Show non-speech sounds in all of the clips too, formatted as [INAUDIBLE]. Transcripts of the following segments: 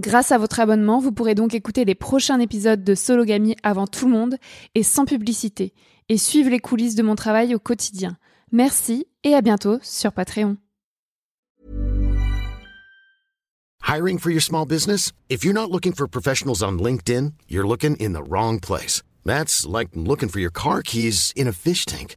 Grâce à votre abonnement, vous pourrez donc écouter les prochains épisodes de Sologamy avant tout le monde et sans publicité, et suivre les coulisses de mon travail au quotidien. Merci et à bientôt sur Patreon. Hiring for your small business? If you're not looking for professionals on LinkedIn, you're looking in the wrong place. That's like looking for your car keys in a fish tank.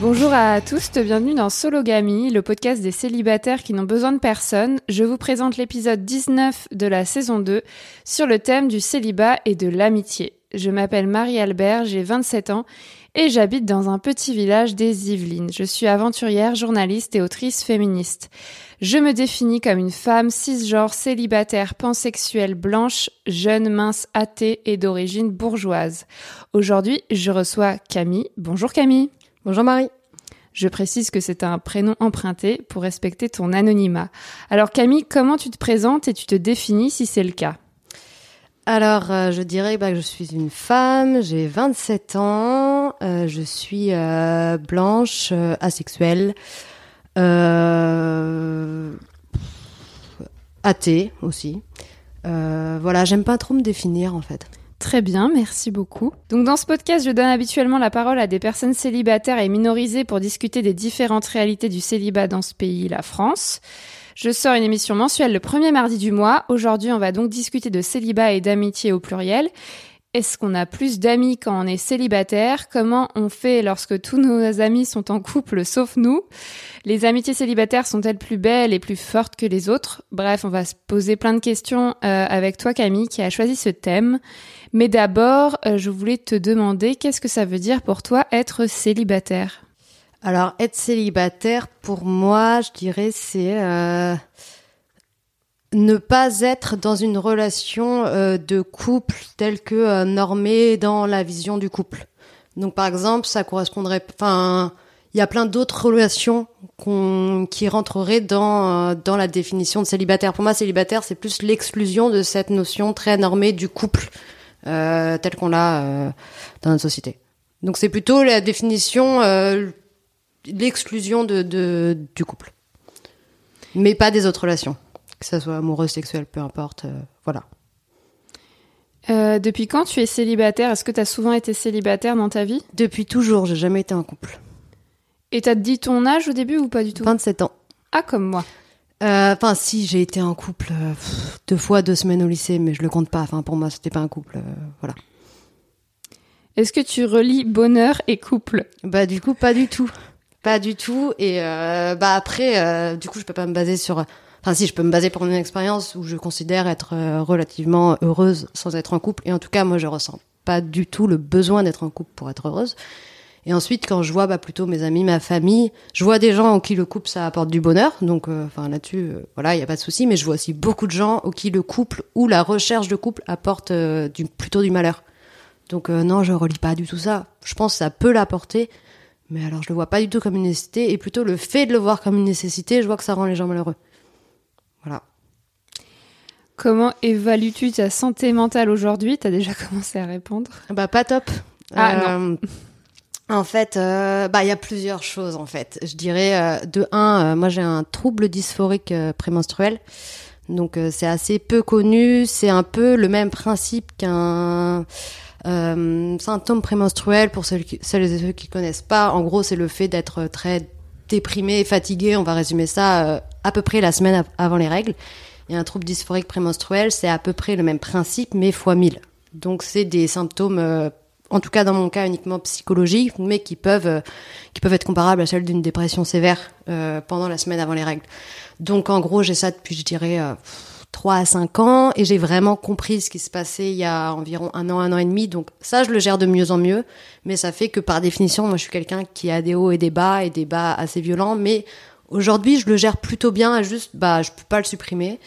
Bonjour à tous, bienvenue dans Sologamy, le podcast des célibataires qui n'ont besoin de personne. Je vous présente l'épisode 19 de la saison 2 sur le thème du célibat et de l'amitié. Je m'appelle Marie-Albert, j'ai 27 ans et j'habite dans un petit village des Yvelines. Je suis aventurière, journaliste et autrice féministe. Je me définis comme une femme cisgenre, célibataire, pansexuelle, blanche, jeune, mince, athée et d'origine bourgeoise. Aujourd'hui, je reçois Camille. Bonjour Camille. Bonjour Marie. Je précise que c'est un prénom emprunté pour respecter ton anonymat. Alors Camille, comment tu te présentes et tu te définis si c'est le cas? Alors, euh, je dirais bah, que je suis une femme, j'ai 27 ans, euh, je suis euh, blanche, asexuelle, athée aussi. Voilà, j'aime pas trop me définir en fait. Très bien, merci beaucoup. Donc dans ce podcast, je donne habituellement la parole à des personnes célibataires et minorisées pour discuter des différentes réalités du célibat dans ce pays, la France. Je sors une émission mensuelle le premier mardi du mois. Aujourd'hui, on va donc discuter de célibat et d'amitié au pluriel. Est-ce qu'on a plus d'amis quand on est célibataire? Comment on fait lorsque tous nos amis sont en couple sauf nous? Les amitiés célibataires sont-elles plus belles et plus fortes que les autres? Bref, on va se poser plein de questions euh, avec toi Camille qui a choisi ce thème. Mais d'abord, euh, je voulais te demander qu'est-ce que ça veut dire pour toi être célibataire? Alors, être célibataire, pour moi, je dirais, c'est euh, ne pas être dans une relation euh, de couple telle que normée dans la vision du couple. Donc, par exemple, ça correspondrait. Enfin, il y a plein d'autres relations qui rentreraient dans dans la définition de célibataire. Pour moi, célibataire, c'est plus l'exclusion de cette notion très normée du couple euh, tel qu'on l'a euh, dans notre société. Donc, c'est plutôt la définition, euh, l'exclusion de, de du couple. Mais pas des autres relations. Que ça soit amoureuse, sexuelle, peu importe. voilà. Euh, depuis quand tu es célibataire? Est-ce que tu as souvent été célibataire dans ta vie? Depuis toujours, j'ai jamais été en couple. Et t'as dit ton âge au début ou pas du tout? 27 ans. Ah, comme moi. Euh, Enfin, si, j'ai été en couple euh, pff, deux fois, deux semaines au lycée, mais je le compte pas. Enfin, pour moi, c'était pas un couple. euh, voilà. Est-ce que tu relis bonheur et couple? Bah, du coup, pas du tout. Pas du tout. Et euh, bah après, euh, du coup, je peux pas me baser sur. Enfin, si, je peux me baser pour mon expérience où je considère être relativement heureuse sans être en couple. Et en tout cas, moi, je ressens pas du tout le besoin d'être en couple pour être heureuse. Et ensuite, quand je vois bah, plutôt mes amis, ma famille, je vois des gens auxquels le couple ça apporte du bonheur. Donc, euh, enfin là-dessus, euh, voilà, il y a pas de souci. Mais je vois aussi beaucoup de gens auxquels le couple ou la recherche de couple apporte euh, du, plutôt du malheur. Donc euh, non, je relis pas du tout ça. Je pense que ça peut l'apporter, mais alors je le vois pas du tout comme une nécessité. Et plutôt le fait de le voir comme une nécessité, je vois que ça rend les gens malheureux. Voilà. Comment évalues-tu ta santé mentale aujourd'hui? T'as déjà [LAUGHS] commencé à répondre? Bah pas top. Ah, Euh, [LAUGHS] En fait, euh, bah il y a plusieurs choses en fait. Je dirais euh, de un, euh, moi j'ai un trouble dysphorique prémenstruel, donc c'est assez peu connu. C'est un peu le même principe qu'un symptôme prémenstruel pour celles, qui- et ceux qui connaissent pas. En gros, c'est le fait d'être très déprimé, fatigué. On va résumer ça à peu près la semaine av- avant les règles. Et un trouble dysphorique prémenstruel, c'est à peu près le même principe, mais fois 1000. Donc c'est des symptômes, en tout cas dans mon cas uniquement psychologiques, mais qui peuvent, euh, qui peuvent être comparables à celles d'une dépression sévère euh, pendant la semaine avant les règles. Donc en gros, j'ai ça depuis, je dirais, euh, 3 à 5 ans, et j'ai vraiment compris ce qui se passait il y a environ un an, un an et demi. Donc ça, je le gère de mieux en mieux, mais ça fait que par définition, moi je suis quelqu'un qui a des hauts et des bas, et des bas assez violents, mais aujourd'hui, je le gère plutôt bien, juste, bah, je peux pas le supprimer.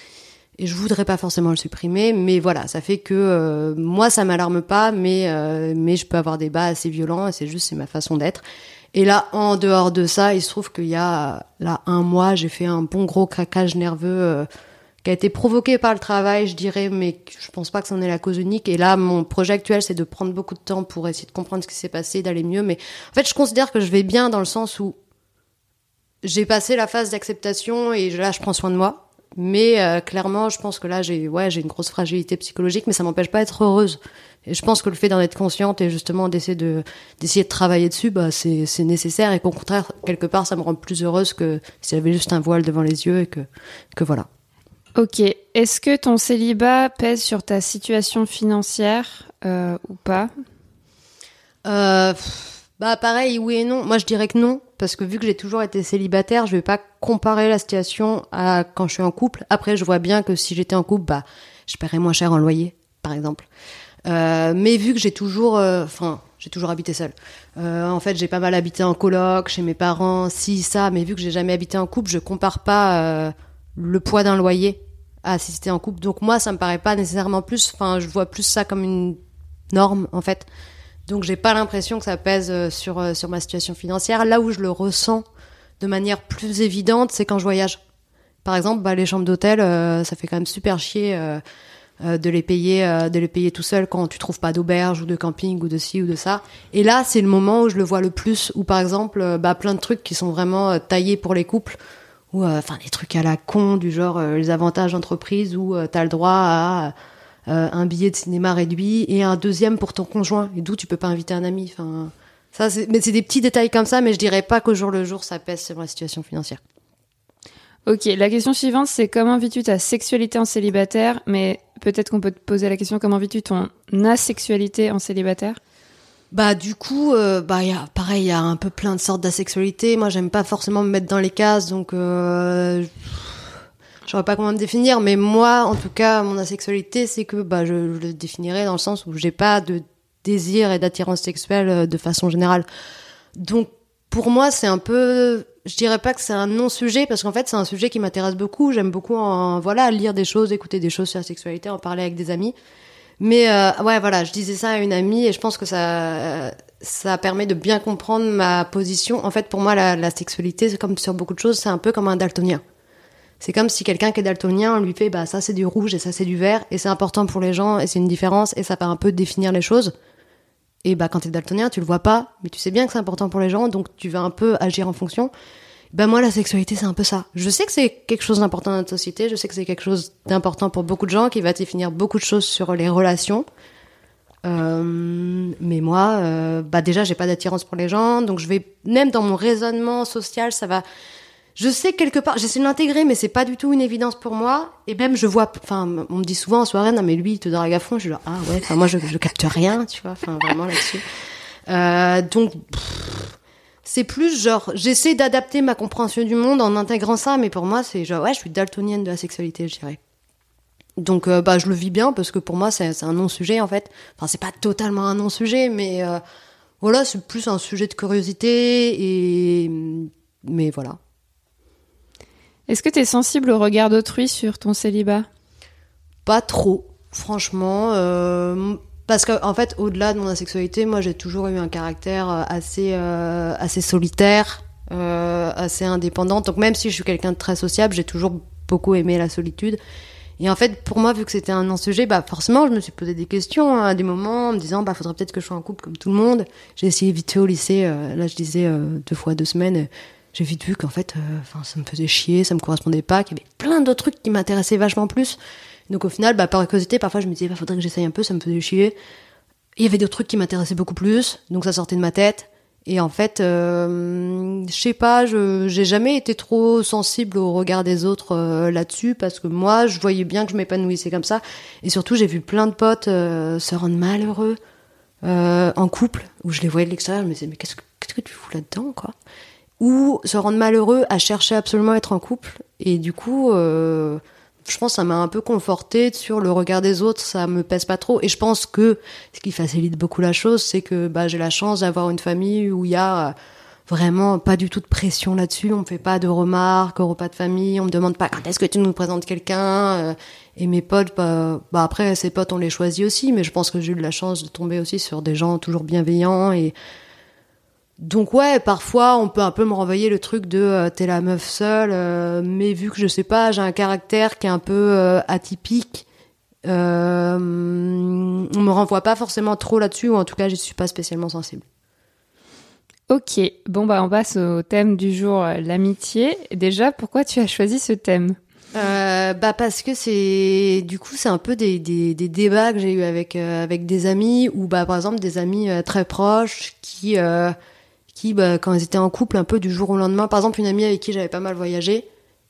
Et je voudrais pas forcément le supprimer, mais voilà, ça fait que euh, moi ça m'alarme pas, mais euh, mais je peux avoir des bas assez violents c'est juste c'est ma façon d'être. Et là, en dehors de ça, il se trouve qu'il y a là un mois, j'ai fait un bon gros craquage nerveux euh, qui a été provoqué par le travail, je dirais, mais je pense pas que c'en est la cause unique. Et là, mon projet actuel, c'est de prendre beaucoup de temps pour essayer de comprendre ce qui s'est passé, d'aller mieux. Mais en fait, je considère que je vais bien dans le sens où j'ai passé la phase d'acceptation et là, je prends soin de moi. Mais euh, clairement, je pense que là, j'ai ouais, j'ai une grosse fragilité psychologique, mais ça m'empêche pas d'être heureuse. Et je pense que le fait d'en être consciente et justement d'essayer de d'essayer de travailler dessus, bah c'est c'est nécessaire et qu'au contraire, quelque part, ça me rend plus heureuse que si j'avais juste un voile devant les yeux et que que voilà. Ok. Est-ce que ton célibat pèse sur ta situation financière euh, ou pas? Euh, bah pareil, oui et non. Moi, je dirais que non, parce que vu que j'ai toujours été célibataire, je vais pas comparer la situation à quand je suis en couple. Après, je vois bien que si j'étais en couple, bah, je paierais moins cher en loyer, par exemple. Euh, mais vu que j'ai toujours, euh, enfin, j'ai toujours habité seule. Euh, en fait, j'ai pas mal habité en coloc, chez mes parents, si ça. Mais vu que j'ai jamais habité en couple, je compare pas le poids d'un loyer à si c'était en couple. Donc moi, ça me paraît pas nécessairement plus. Enfin, je vois plus ça comme une norme, en fait. Donc j'ai pas l'impression que ça pèse euh, sur euh, sur ma situation financière. Là où je le ressens de manière plus évidente, c'est quand je voyage. Par exemple, bah, les chambres d'hôtel, euh, ça fait quand même super chier euh, euh, de les payer euh, de les payer tout seul quand tu trouves pas d'auberge ou de camping ou de ci ou de ça. Et là, c'est le moment où je le vois le plus. Ou par exemple, bah, plein de trucs qui sont vraiment taillés pour les couples. Ou enfin des trucs à la con du genre les avantages d'entreprise où euh, t'as le droit à euh, un billet de cinéma réduit et un deuxième pour ton conjoint et d'où tu peux pas inviter un ami. Enfin, ça, c'est- mais c'est des petits détails comme ça, mais je dirais pas qu'au jour le jour ça pèse sur ma situation financière. Ok. La question suivante, c'est comment vis-tu ta sexualité en célibataire? Mais peut-être qu'on peut te poser la question comment vis-tu ton asexualité en célibataire? Bah du coup, euh, bah il y a pareil, il y a un peu plein de sortes d'asexualité. Moi, j'aime pas forcément me mettre dans les cases, donc euh, je saurais pas comment me définir. Mais moi, en tout cas, mon asexualité, c'est que bah je, le définirais dans le sens où j'ai pas de désir et d'attirance sexuelle euh, de façon générale. Donc pour moi, c'est un peu, je dirais pas que c'est un non-sujet parce qu'en fait, c'est un sujet qui m'intéresse beaucoup. J'aime beaucoup en voilà lire des choses, écouter des choses sur la sexualité, en parler avec des amis. Mais euh, ouais, voilà, je disais ça à une amie et je pense que ça, ça permet de bien comprendre ma position. En fait, pour moi, la, la sexualité, c'est comme sur beaucoup de choses, c'est un peu comme un daltonien. C'est comme si quelqu'un qui est daltonien, on lui fait, bah ça c'est du rouge et ça c'est du vert et c'est important pour les gens et c'est une différence et ça peut un peu définir les choses. Et bah quand t'es daltonien, tu le vois pas, mais tu sais bien que c'est important pour les gens, donc tu vas un peu agir en fonction. Ben moi, la sexualité, c'est un peu ça. Je sais que c'est quelque chose d'important dans notre société. Je sais que c'est quelque chose d'important pour beaucoup de gens, qui va définir beaucoup de choses sur les relations. Euh, mais moi, euh, bah déjà, j'ai pas d'attirance pour les gens, donc je vais même dans mon raisonnement social, ça va. Je sais quelque part, j'essaie de l'intégrer, mais c'est pas du tout une évidence pour moi. Et même, je vois, enfin, on me dit souvent en soirée, non mais lui, il te drague à fond. Je suis là, ah ouais, enfin moi, je, je capte rien, tu vois, enfin vraiment là-dessus. Euh, donc, c'est plus genre, j'essaie d'adapter ma compréhension du monde en intégrant ça, mais pour moi, c'est genre, ouais, je suis daltonienne de la sexualité, je dirais. Donc, euh, bah, je le vis bien parce que pour moi, c'est un non-sujet en fait. Enfin, c'est pas totalement un non-sujet, mais euh, voilà, c'est plus un sujet de curiosité et. Mais voilà. Est-ce que tu es sensible au regard d'autrui sur ton célibat? Pas trop, franchement. euh, parce que en fait, au-delà de mon asexualité, moi, j'ai toujours eu un caractère euh, assez euh, assez solitaire, assez indépendant. Donc même si je suis quelqu'un de très sociable, j'ai toujours beaucoup aimé la solitude. Et en fait, pour moi, vu que c'était un non-sujet, bah forcément, je me suis posé des questions hein, à des moments, en me disant, bah faudrait peut-être que je sois en couple comme tout le monde. J'ai essayé vite fait au lycée. là, je disais deux fois deux semaines. J'ai vite vu qu'en fait, euh, ça me faisait chier, ça me correspondait pas, qu'il y avait plein d'autres trucs qui m'intéressaient vachement plus. Donc au final, bah, par curiosité, parfois je me disais, bah, faudrait que j'essaye un peu, ça me faisait chier. Il y avait d'autres trucs qui m'intéressaient beaucoup plus, donc ça sortait de ma tête. Et en fait, euh, je sais pas, j'ai jamais été trop sensible au regard des autres euh, là-dessus parce que moi, je voyais bien que je m'épanouissais comme ça. Et surtout, j'ai vu plein de potes euh, se rendre malheureux en couple où je les voyais de l'extérieur, je me disais mais qu'est-ce que qu'est-ce que tu fous là-dedans quoi? Ou se rendre malheureux à chercher absolument à être en couple. Et du coup, euh, je pense que ça m'a un peu conforté sur le regard des autres, ça me pèse pas trop. Et je pense que ce qui facilite beaucoup la chose, c'est que bah, j'ai la chance d'avoir une famille où il y a euh, vraiment pas du tout de pression là-dessus. On me fait pas de remarques au repas de famille, on me demande pas quand est-ce que tu nous présentes quelqu'un. euh, et mes potes, bah, bah après, ces potes, on les choisit aussi, mais je pense que j'ai eu la chance de tomber aussi sur des gens toujours bienveillants donc ouais, parfois on peut un peu me renvoyer le truc de euh, t'es la meuf seule, euh, mais vu que je sais pas, j'ai un caractère qui est un peu euh, atypique, on me renvoie pas forcément trop là-dessus, ou en tout cas je suis pas spécialement sensible. Ok, bon bah on passe au thème du jour, l'amitié. Déjà, pourquoi tu as choisi ce thème? Euh, bah parce que c'est du coup c'est un peu des, des, des débats que j'ai eu avec euh, avec des amis ou bah par exemple des amis euh, très proches qui bah, quand ils étaient en couple un peu du jour au lendemain. Par exemple une amie avec qui j'avais pas mal voyagé.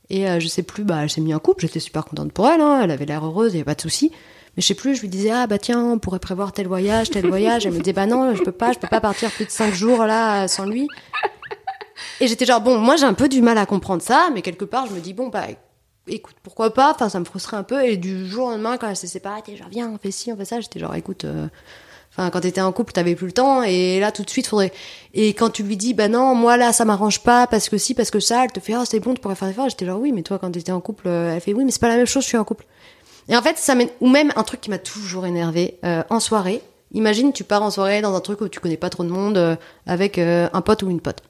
Et euh, je sais plus bah elle s'est mise en couple. J'étais super contente pour elle hein, elle avait l'air heureuse il y avait pas de souci. Mais je sais plus je lui disais ah bah tiens on pourrait prévoir tel voyage tel voyage. Elle me disait bah non je peux pas je peux pas partir plus de cinq jours là sans lui. Et j'étais genre bon moi j'ai un peu du mal à comprendre ça mais quelque part je me dis bon bah écoute, pourquoi pas? Enfin, ça me frustrait un peu. Et du jour au lendemain, quand elle s'est séparée, t'es genre, viens, on fait ci, on fait ça. J'étais genre, écoute, euh, enfin, quand t'étais en couple, t'avais plus le temps. Et là, tout de suite, faudrait. Et quand tu lui dis, bah non, moi là, ça m'arrange pas parce que si, parce que ça, elle te fait, oh, c'est bon, tu pourrais faire des efforts. J'étais genre, oui, mais toi, quand t'étais en couple, euh, elle fait, oui, mais c'est pas la même chose, je suis en couple. Et en fait, ça m'é- ou même un truc qui m'a toujours énervé euh, en soirée. Imagine, tu pars en soirée dans un truc où tu connais pas trop de monde euh, avec euh, un pote ou une pote.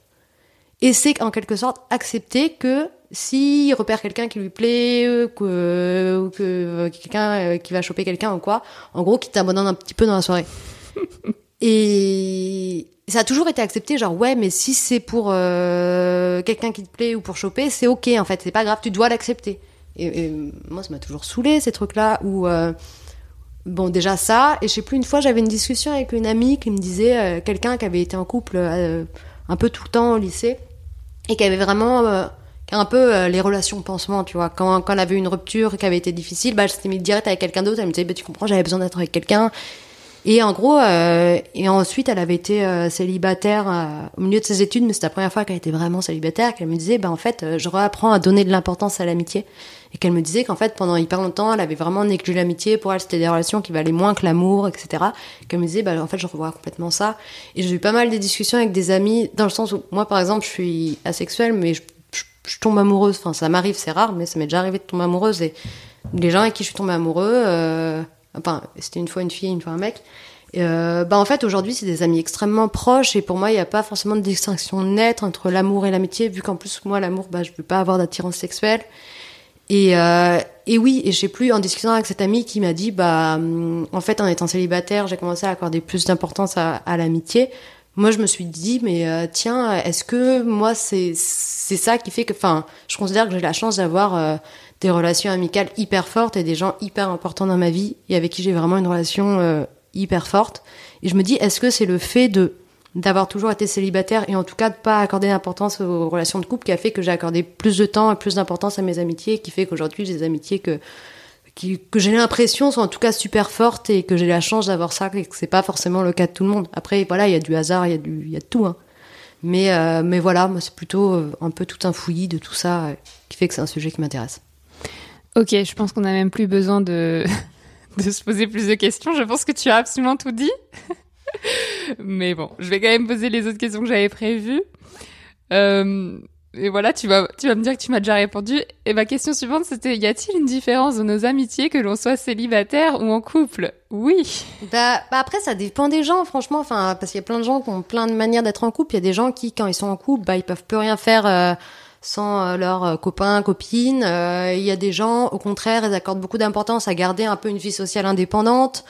Et c'est en quelque sorte accepter que s'il repère quelqu'un qui lui plaît, euh, que, ou que euh, quelqu'un euh, qui va choper quelqu'un ou quoi, en gros, qui t'abandonne un petit peu dans la soirée. [LAUGHS] Et ça a toujours été accepté, genre ouais, mais si c'est pour euh, quelqu'un qui te plaît ou pour choper, c'est ok en fait, c'est pas grave, tu dois l'accepter. Et, moi, ça m'a toujours saoulé ces trucs-là où euh, bon déjà ça, et je sais plus une fois j'avais une discussion avec une amie qui me disait euh, quelqu'un qui avait été en couple euh, un peu tout le temps au lycée et qui avait vraiment un peu les relations pansement, tu vois. Quand, quand elle avait une rupture qui avait été difficile, bah, elle s'était mise direct avec quelqu'un d'autre. Elle me disait, bah, tu comprends, j'avais besoin d'être avec quelqu'un. Et en gros, euh, et ensuite, elle avait été euh, célibataire euh, au milieu de ses études, mais c'était la première fois qu'elle était vraiment célibataire, qu'elle me disait, bah, en fait, euh, je reapprends à donner de l'importance à l'amitié. Et qu'elle me disait qu'en fait, pendant hyper longtemps, elle avait vraiment négligé l'amitié. Pour elle, c'était des relations qui valaient moins que l'amour, etc. Qu'elle me disait, bah, en fait, je revois complètement ça. Et j'ai eu pas mal de discussions avec des amis, dans le sens où, moi, par exemple, je suis asexuelle, mais je, je, je tombe amoureuse. Enfin, ça m'arrive, c'est rare, mais ça m'est déjà arrivé de tomber amoureuse. Et les gens avec qui je suis tombée amoureux, euh, enfin, c'était une fois une fille, une fois un mec. Euh, bah en fait aujourd'hui c'est des amis extrêmement proches et pour moi il n'y a pas forcément de distinction nette entre l'amour et l'amitié vu qu'en plus moi l'amour bah je veux pas avoir d'attirance sexuelle et euh, et oui et je sais plus en discutant avec cette amie qui m'a dit bah hum, en fait en étant célibataire j'ai commencé à accorder plus d'importance à l'amitié moi je me suis dit mais euh, tiens est-ce que moi c'est c'est ça qui fait que enfin je considère que j'ai la chance d'avoir euh, des relations amicales hyper fortes et des gens hyper importants dans ma vie et avec qui j'ai vraiment une relation euh, hyper forte. Et je me dis est-ce que c'est le fait de d'avoir toujours été célibataire et en tout cas de pas accorder d'importance aux relations de couple qui a fait que j'ai accordé plus de temps et plus d'importance à mes amitiés qui fait qu'aujourd'hui j'ai des amitiés que qui, que j'ai l'impression sont en tout cas super fortes et que j'ai la chance d'avoir ça et que c'est pas forcément le cas de tout le monde. Après, voilà, il y a du hasard, il y a du, il y a de tout. Hein. Mais, euh, mais voilà, moi, c'est plutôt euh, un peu tout un fouillis de tout ça euh, qui fait que c'est un sujet qui m'intéresse. Ok, je pense qu'on n'a même plus besoin de... [LAUGHS] de se poser plus de questions. Je pense que tu as absolument tout dit. [LAUGHS] Mais bon, je vais quand même poser les autres questions que j'avais prévues. Euh, et voilà, tu vas, tu vas me dire que tu m'as déjà répondu. Et ma question suivante, c'était y a-t-il une différence dans nos amitiés que l'on soit célibataire ou en couple? Oui. Bah, bah après, ça dépend des gens, franchement. Enfin, parce qu'il y a plein de gens qui ont plein de manières d'être en couple. Il y a des gens qui, quand ils sont en couple, bah, ils peuvent plus rien faire euh, sans euh, leurs euh, copains, copines. Euh, Il y a des gens, au contraire, ils accordent beaucoup d'importance à garder un peu une vie sociale indépendante.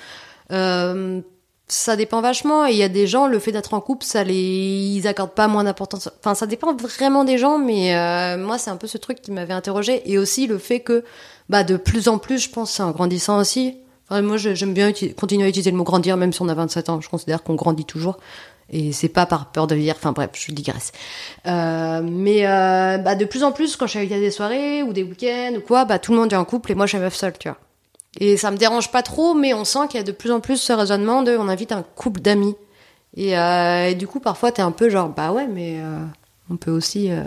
Euh, ça dépend vachement. Et il y a des gens, le fait d'être en couple, ça les, ils accordent pas moins d'importance. Enfin, ça dépend vraiment des gens, mais euh, moi, c'est un peu ce truc qui m'avait interrogé. Et aussi le fait que, bah, de plus en plus, je pense, en grandissant aussi. Enfin, moi, j'aime bien continuer à utiliser le mot grandir, même si on a 27 ans. Je considère qu'on grandit toujours. Et c'est pas par peur de vieillir. Enfin bref, je digresse. Euh, mais euh, bah, de plus en plus, quand je suis à des soirées ou des week-ends ou quoi, bah, tout le monde est en couple et moi, je suis meuf seule, tu vois. Et ça me dérange pas trop, mais on sent qu'il y a de plus en plus ce raisonnement de on invite un couple d'amis. Et, euh, du coup, parfois, t'es un peu genre, bah ouais, mais euh, on peut aussi euh,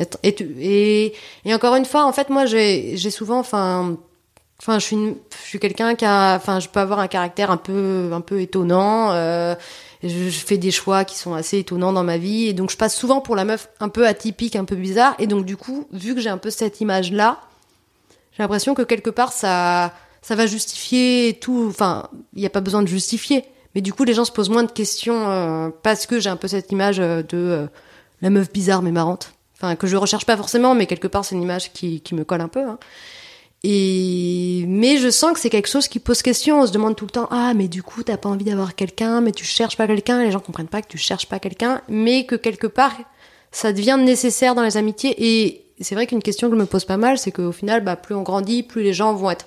être. Et, et, encore une fois, en fait, moi, j'ai souvent, enfin, enfin, je suis, je suis quelqu'un qui a, enfin, je peux avoir un caractère un peu, un peu étonnant. Euh, je, je fais des choix qui sont assez étonnants dans ma vie, et donc je passe souvent pour la meuf un peu atypique, un peu bizarre. Et donc, du coup, vu que j'ai un peu cette image-là, j'ai l'impression que quelque part ça ça va justifier tout. Enfin il n'y a pas besoin de justifier. Mais du coup les gens se posent moins de questions euh, parce que j'ai un peu cette image euh, de euh, la meuf bizarre mais marrante. Enfin que je recherche pas forcément mais quelque part c'est une image qui, qui me colle un peu hein. et mais je sens que c'est quelque chose qui pose question. On se demande tout le temps ah mais du coup t'as pas envie d'avoir quelqu'un mais tu cherches pas quelqu'un. Les gens comprennent pas que tu cherches pas quelqu'un mais que quelque part ça devient nécessaire dans les amitiés. Et c'est vrai qu'une question que je me pose pas mal, c'est qu'au final, bah, plus on grandit, plus les gens vont être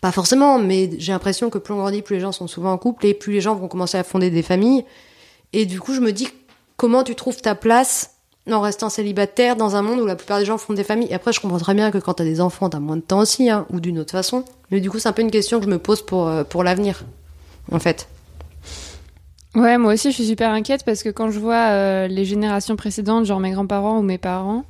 pas forcément, mais j'ai l'impression que plus on grandit, plus les gens sont souvent en couple et plus les gens vont commencer à fonder des familles. Et du coup, je me dis comment tu trouves ta place en restant célibataire dans un monde où la plupart des gens font des familles? Et après, je comprends très bien que quand t'as des enfants, t'as moins de temps aussi, hein, ou d'une autre façon. Mais du coup, c'est un peu une question que je me pose pour, euh, pour l'avenir, en fait. Ouais, moi aussi, je suis super inquiète parce que quand je vois euh, les générations précédentes, genre mes grands-parents ou mes parents,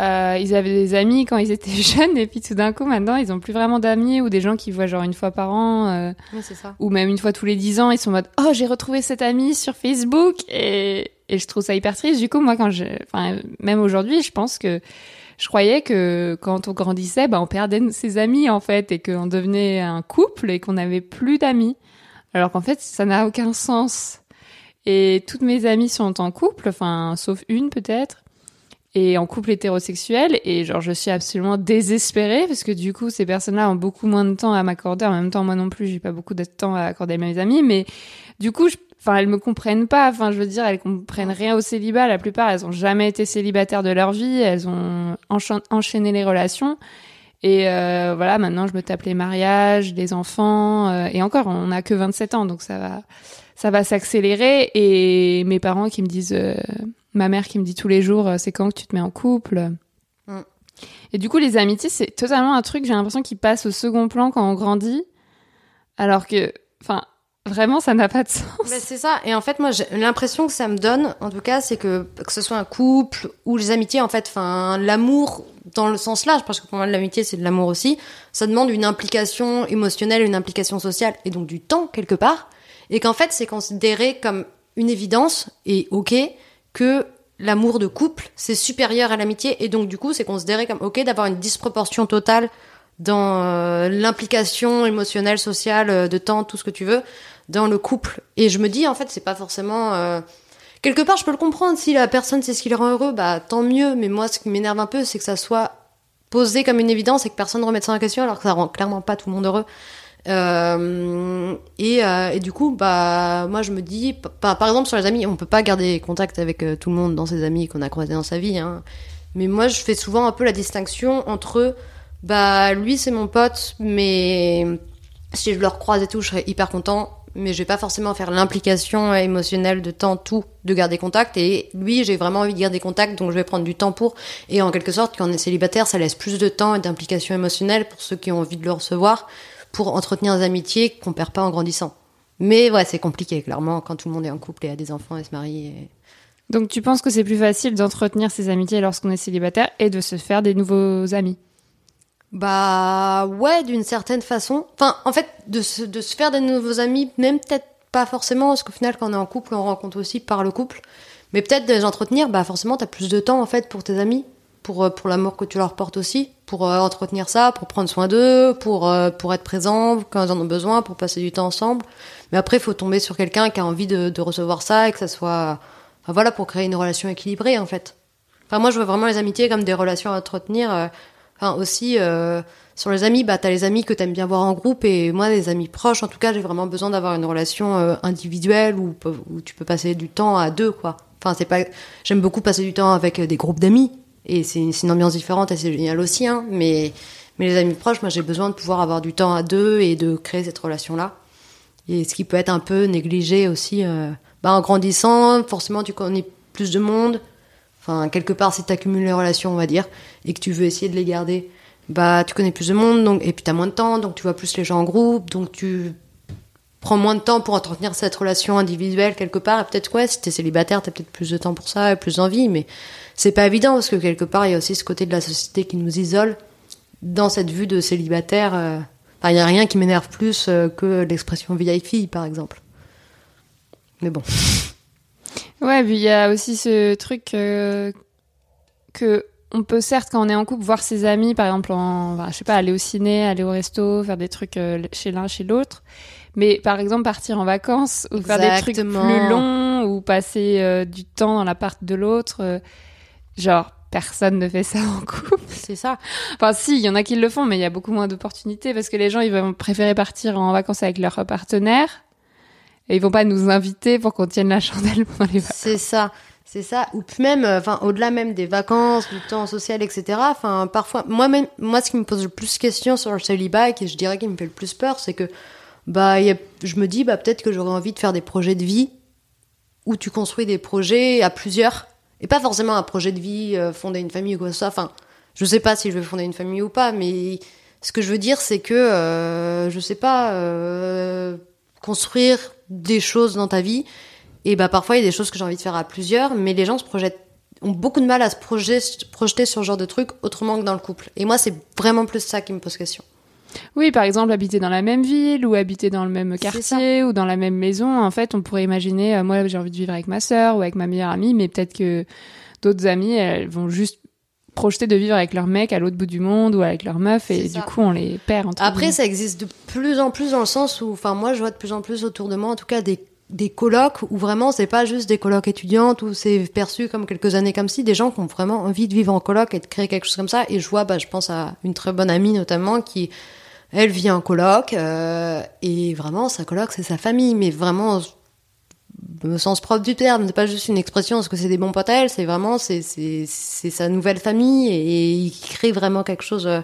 euh, ils avaient des amis quand ils [LAUGHS] étaient jeunes et puis tout d'un coup, maintenant, ils ont plus vraiment d'amis ou des gens qui voient genre une fois par an euh, Oui, c'est ça. ou même une fois tous les dix ans, ils sont en mode oh j'ai retrouvé cet ami sur Facebook et et je trouve ça hyper triste. Du coup, moi, quand je, enfin, même aujourd'hui, je pense que je croyais que quand on grandissait, bah, on perdait ses amis en fait et qu'on devenait un couple et qu'on n'avait plus d'amis. Alors qu'en fait, ça n'a aucun sens. Et toutes mes amies sont en couple, enfin, sauf une peut-être, et en couple hétérosexuel. Et genre, je suis absolument désespérée parce que du coup, ces personnes-là ont beaucoup moins de temps à m'accorder. En même temps, moi non plus, j'ai pas beaucoup de temps à accorder à mes amis. Mais du coup, je- enfin, elles me comprennent pas. Enfin, je veux dire, elles comprennent rien au célibat. La plupart, elles ont jamais été célibataires de leur vie. Elles ont enchaîné les relations. Et euh, voilà, maintenant je me tape les mariages, les enfants, euh, et encore, on n'a que 27 ans, donc ça va, ça va s'accélérer. Et mes parents qui me disent, euh, ma mère qui me dit tous les jours, euh, c'est quand que tu te mets en couple? Mm. Et du coup, les amitiés, c'est totalement un truc, j'ai l'impression, qui passe au second plan quand on grandit, alors que, enfin, vraiment, ça n'a pas de sens. Bah, c'est ça. Et en fait, moi, j'ai l'impression que ça me donne, en tout cas, c'est que que ce soit un couple ou les amitiés, en fait, enfin, l'amour dans le sens large, parce que pour moi, l'amitié, c'est de l'amour aussi. Ça demande une implication émotionnelle, une implication sociale, et donc du temps quelque part. Et qu'en fait, c'est considéré comme une évidence et ok que l'amour de couple c'est supérieur à l'amitié, et donc du coup, c'est considéré comme ok d'avoir une disproportion totale dans euh, l'implication émotionnelle, sociale, euh, de temps, tout ce que tu veux, dans le couple. Et je me dis, en fait, c'est pas forcément... euh, Quelque part, je peux le comprendre. Si la personne sait ce qui le rend heureux, bah tant mieux. Mais moi, ce qui m'énerve un peu, c'est que ça soit posé comme une évidence et que personne ne remette ça en question, alors que ça rend clairement pas tout le monde heureux. Euh, et, euh, et du coup, bah, moi, je me dis, par, exemple, sur les amis, on peut pas garder contact avec euh, tout le monde dans ses amis qu'on a croisés dans sa vie. Hein. Mais moi, je fais souvent un peu la distinction entre, bah, lui, c'est mon pote, mais si je le recroise et tout, je serais hyper content. Mais je vais pas forcément faire l'implication émotionnelle de temps, tout, de garder contact. Et lui, j'ai vraiment envie de garder contact, donc je vais prendre du temps pour. Et en quelque sorte, quand on est célibataire, ça laisse plus de temps et d'implication émotionnelle pour ceux qui ont envie de le recevoir, pour entretenir des amitiés qu'on perd pas en grandissant. Mais ouais, c'est compliqué, clairement, quand tout le monde est en couple et a des enfants et se marie. et- Donc tu penses que c'est plus facile d'entretenir ses amitiés lorsqu'on est célibataire et de se faire des nouveaux amis? Bah ouais, d'une certaine façon. Enfin, en fait, de se, de se faire des nouveaux amis, même peut-être pas forcément, parce qu'au final, quand on est en couple, on rencontre aussi par le couple. Mais peut-être de les entretenir, bah forcément, t'as plus de temps en fait pour tes amis, pour, euh, pour l'amour que tu leur portes aussi, pour euh, entretenir ça, pour prendre soin d'eux, pour, euh, pour être présent quand ils en ont besoin, pour passer du temps ensemble. Mais après, il faut tomber sur quelqu'un qui a envie de, recevoir ça et que ça soit. Enfin voilà, pour créer une relation équilibrée en fait. Enfin, moi, je vois vraiment les amitiés comme des relations à entretenir. euh, Enfin, aussi, sur les amis, bah, t'as les amis que t'aimes bien voir en groupe, et moi, les amis proches, en tout cas, j'ai vraiment besoin d'avoir une relation individuelle où, où tu peux passer du temps à deux, quoi. Enfin, c'est pas, j'aime beaucoup passer du temps avec des groupes d'amis, et c'est une ambiance différente, et c'est génial aussi, hein, mais, mais les amis proches, moi, j'ai besoin de pouvoir avoir du temps à deux et de créer cette relation-là. Et ce qui peut être un peu négligé aussi, euh, bah, en grandissant, forcément, tu connais plus de monde, Enfin, quelque part, si tu accumules les relations, on va dire, et que tu veux essayer de les garder, bah, tu connais plus de monde, donc, et puis tu as moins de temps, donc tu vois plus les gens en groupe, donc tu prends moins de temps pour entretenir cette relation individuelle quelque part. Et peut-être, ouais, si t'es célibataire, t'as peut-être plus de temps pour ça plus d'envie, mais c'est pas évident parce que quelque part, il y a aussi ce côté de la société qui nous isole dans cette vue de célibataire. euh, Enfin, il y a rien qui m'énerve plus euh, que l'expression vieille fille, par exemple. Mais bon. [LAUGHS] Ouais, puis il y a aussi ce truc euh, que on peut certes quand on est en couple voir ses amis, par exemple, en, enfin, je sais pas, aller au ciné, aller au resto, faire des trucs euh, chez l'un, chez l'autre. Mais par exemple partir en vacances ou faire des trucs plus longs ou passer euh, du temps dans l'appart de l'autre, genre personne ne fait ça en couple. [LAUGHS] C'est ça. Enfin si, il y en a qui le font, mais il y a beaucoup moins d'opportunités parce que les gens ils vont préférer partir en vacances avec leur partenaire et ils vont pas nous inviter pour qu'on tienne la chandelle pendant les vacances. C'est ça, c'est ça. Ou même, euh, enfin, au-delà même des vacances, du temps social, etc. Enfin, parfois, moi même, moi, ce qui me pose le plus de questions sur le célibat et qui, je dirais, qui me fait le plus peur, c'est que, bah, il y a- je me dis, bah, peut-être que j'aurais envie de faire des projets de vie où tu construis des projets à plusieurs et pas forcément un projet de vie, euh, fonder une famille ou quoi que ce soit. Enfin, je sais pas si je vais fonder une famille ou pas, mais ce que je veux dire, c'est que, euh, je sais pas, euh, construire des choses dans ta vie. Et bah parfois il y a des choses que j'ai envie de faire à plusieurs, mais les gens se projettent, ont beaucoup de mal à se projeter, projeter sur ce genre de truc autrement que dans le couple. Et moi c'est vraiment plus ça qui me pose question. Oui, par exemple, habiter dans la même ville ou habiter dans le même quartier ou dans la même maison. En fait, on pourrait imaginer, euh, moi, j'ai envie de vivre avec ma sœur ou avec ma meilleure amie, mais peut-être que d'autres amies, elles vont juste projeter de vivre avec leur mec à l'autre bout du monde ou avec leur meuf et du coup, on les perd. Entre Après ça existe de plus en plus dans le sens où, enfin moi je vois de plus en plus autour de moi en tout cas des des colocs où vraiment c'est pas juste des colocs étudiantes où c'est perçu comme quelques années comme si des gens qui ont vraiment envie de vivre en coloc et de créer quelque chose comme ça et je vois bah je pense à une très bonne amie notamment qui elle vit en coloc euh, et vraiment sa coloc c'est sa famille. Mais vraiment au sens propre du terme. C'est pas juste une expression parce que c'est des bons potes à elle. C'est vraiment c'est c'est sa nouvelle famille et ils créent vraiment quelque chose euh,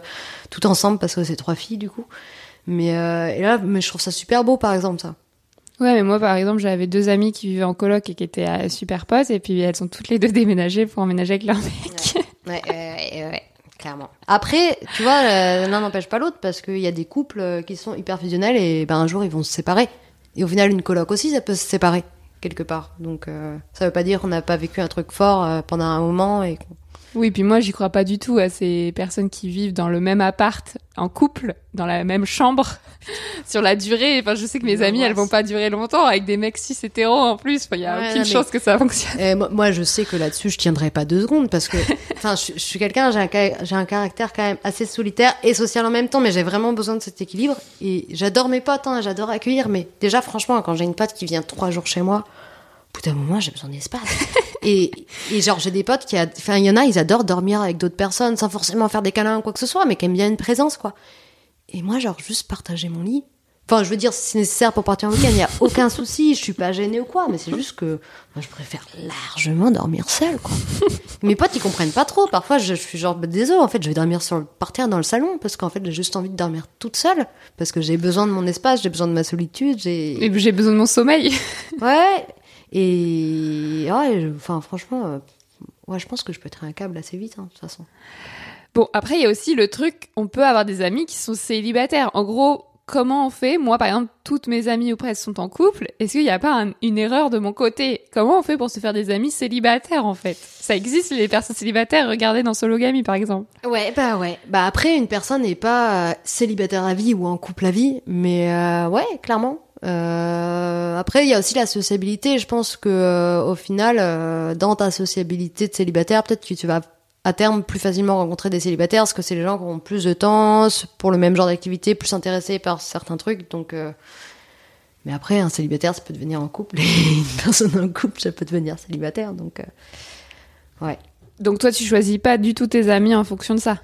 tout ensemble parce que c'est trois filles du coup. Mais euh, et là mais je trouve ça super beau par exemple ça. Ouais, mais moi, par exemple, j'avais deux amies qui vivaient en coloc et qui étaient euh, super potes, et puis elles sont toutes les deux [LAUGHS] déménagées pour emménager avec leur mec. Ouais, ouais, ouais, ouais, Après, tu vois, euh, l'un n'empêche pas l'autre parce qu'il y a des couples euh, qui sont hyper fusionnels et ben un jour ils vont se séparer. Et au final, une coloc aussi, ça peut se séparer quelque part. Donc euh, ça veut pas dire qu'on n'a pas vécu un truc fort euh, pendant un moment et qu'on- Oui, puis moi, j'y crois pas du tout à ces personnes qui vivent dans le même appart, en couple, dans la même chambre, [LAUGHS] sur la durée. Enfin, je sais que mes amies, elles vont pas durer longtemps avec des mecs cis hétéros en plus. Enfin, il y a Ouais, aucune mais- chance que ça fonctionne. Eh, moi, moi, je sais que là-dessus, je tiendrai pas deux secondes parce que, [LAUGHS] enfin, je, je suis quelqu'un, j'ai un, caractère quand même assez solitaire et social en même temps, mais j'ai vraiment besoin de cet équilibre. Et j'adore mes potes, hein, j'adore accueillir, mais déjà, franchement, quand j'ai une pote qui vient trois jours chez moi, bout d'un moment, j'ai besoin d'espace. Et, et genre, j'ai des potes qui, a- enfin, il y en a, ils adorent dormir avec d'autres personnes sans forcément faire des câlins ou quoi que ce soit, mais qui aiment bien une présence, quoi. Et moi, genre, juste partager mon lit, Enfin, je veux dire, si c'est nécessaire pour partir en week-end, il n'y a aucun souci, je suis pas gênée ou quoi, mais c'est juste que moi, je préfère largement dormir seule, quoi. Mes potes, ils comprennent pas trop. Parfois, je, je suis genre, bah, désolé, en fait, je vais dormir sur le, par terre dans le salon, parce qu'en fait, j'ai juste envie de dormir toute seule, parce que j'ai besoin de mon espace, j'ai besoin de ma solitude, j'ai. Et j'ai besoin de mon sommeil. Ouais. Et ouais, enfin, franchement, euh, ouais, je pense que je peux être un câble assez vite, hein, de toute façon. Bon, après, il y a aussi le truc, on peut avoir des amis qui sont célibataires. En gros, comment on fait? Moi, par exemple, toutes mes amies ou presque sont en couple. Est-ce qu'il n'y a pas un- une erreur de mon côté? Comment on fait pour se faire des amis célibataires, en fait? Ça existe, les personnes célibataires. Regardez dans Sologamy, par exemple. Ouais, bah ouais. Bah après, une personne n'est pas euh, célibataire à vie ou en couple à vie, mais euh, ouais, clairement. Euh, après, il y a aussi la sociabilité. Je pense que euh, au final, euh, dans ta sociabilité de célibataire, peut-être que tu vas à terme plus facilement rencontrer des célibataires parce que c'est les gens qui ont plus de temps pour le même genre d'activité, plus intéressés par certains trucs. Donc, mais après, un célibataire, ça peut devenir en couple, [LAUGHS] et une personne en couple, ça peut devenir célibataire. Donc, ouais. Donc toi, tu choisis pas du tout tes amis en fonction de ça?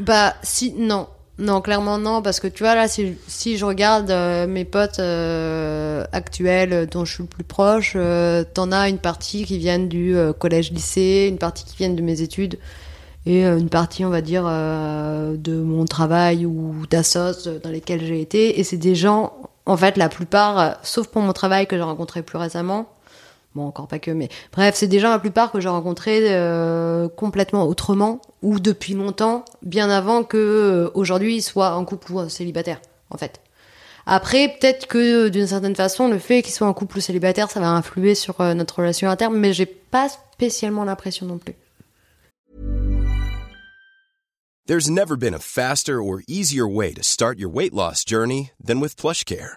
Bah si non non clairement non parce que tu vois là si, je regarde euh, mes potes euh, actuels euh, dont je suis le plus proche t'en as une partie qui viennent du euh, collège lycée une partie qui viennent de mes études et une partie on va dire de mon travail ou d'assos dans lesquels j'ai été et c'est des gens en fait la plupart sauf pour mon travail que j'ai rencontré plus récemment Bon, encore pas que, mais bref, c'est des gens la plupart que j'ai rencontrés euh, complètement autrement ou depuis longtemps, bien avant que euh, aujourd'hui ils soient en couple ou en célibataire, en fait. Après, peut-être que d'une certaine façon, le fait qu'ils soient en couple ou célibataire, ça va influer sur euh, notre relation interne, mais j'ai pas spécialement l'impression non plus. There's never been a faster or easier way to start your weight loss journey than with PlushCare.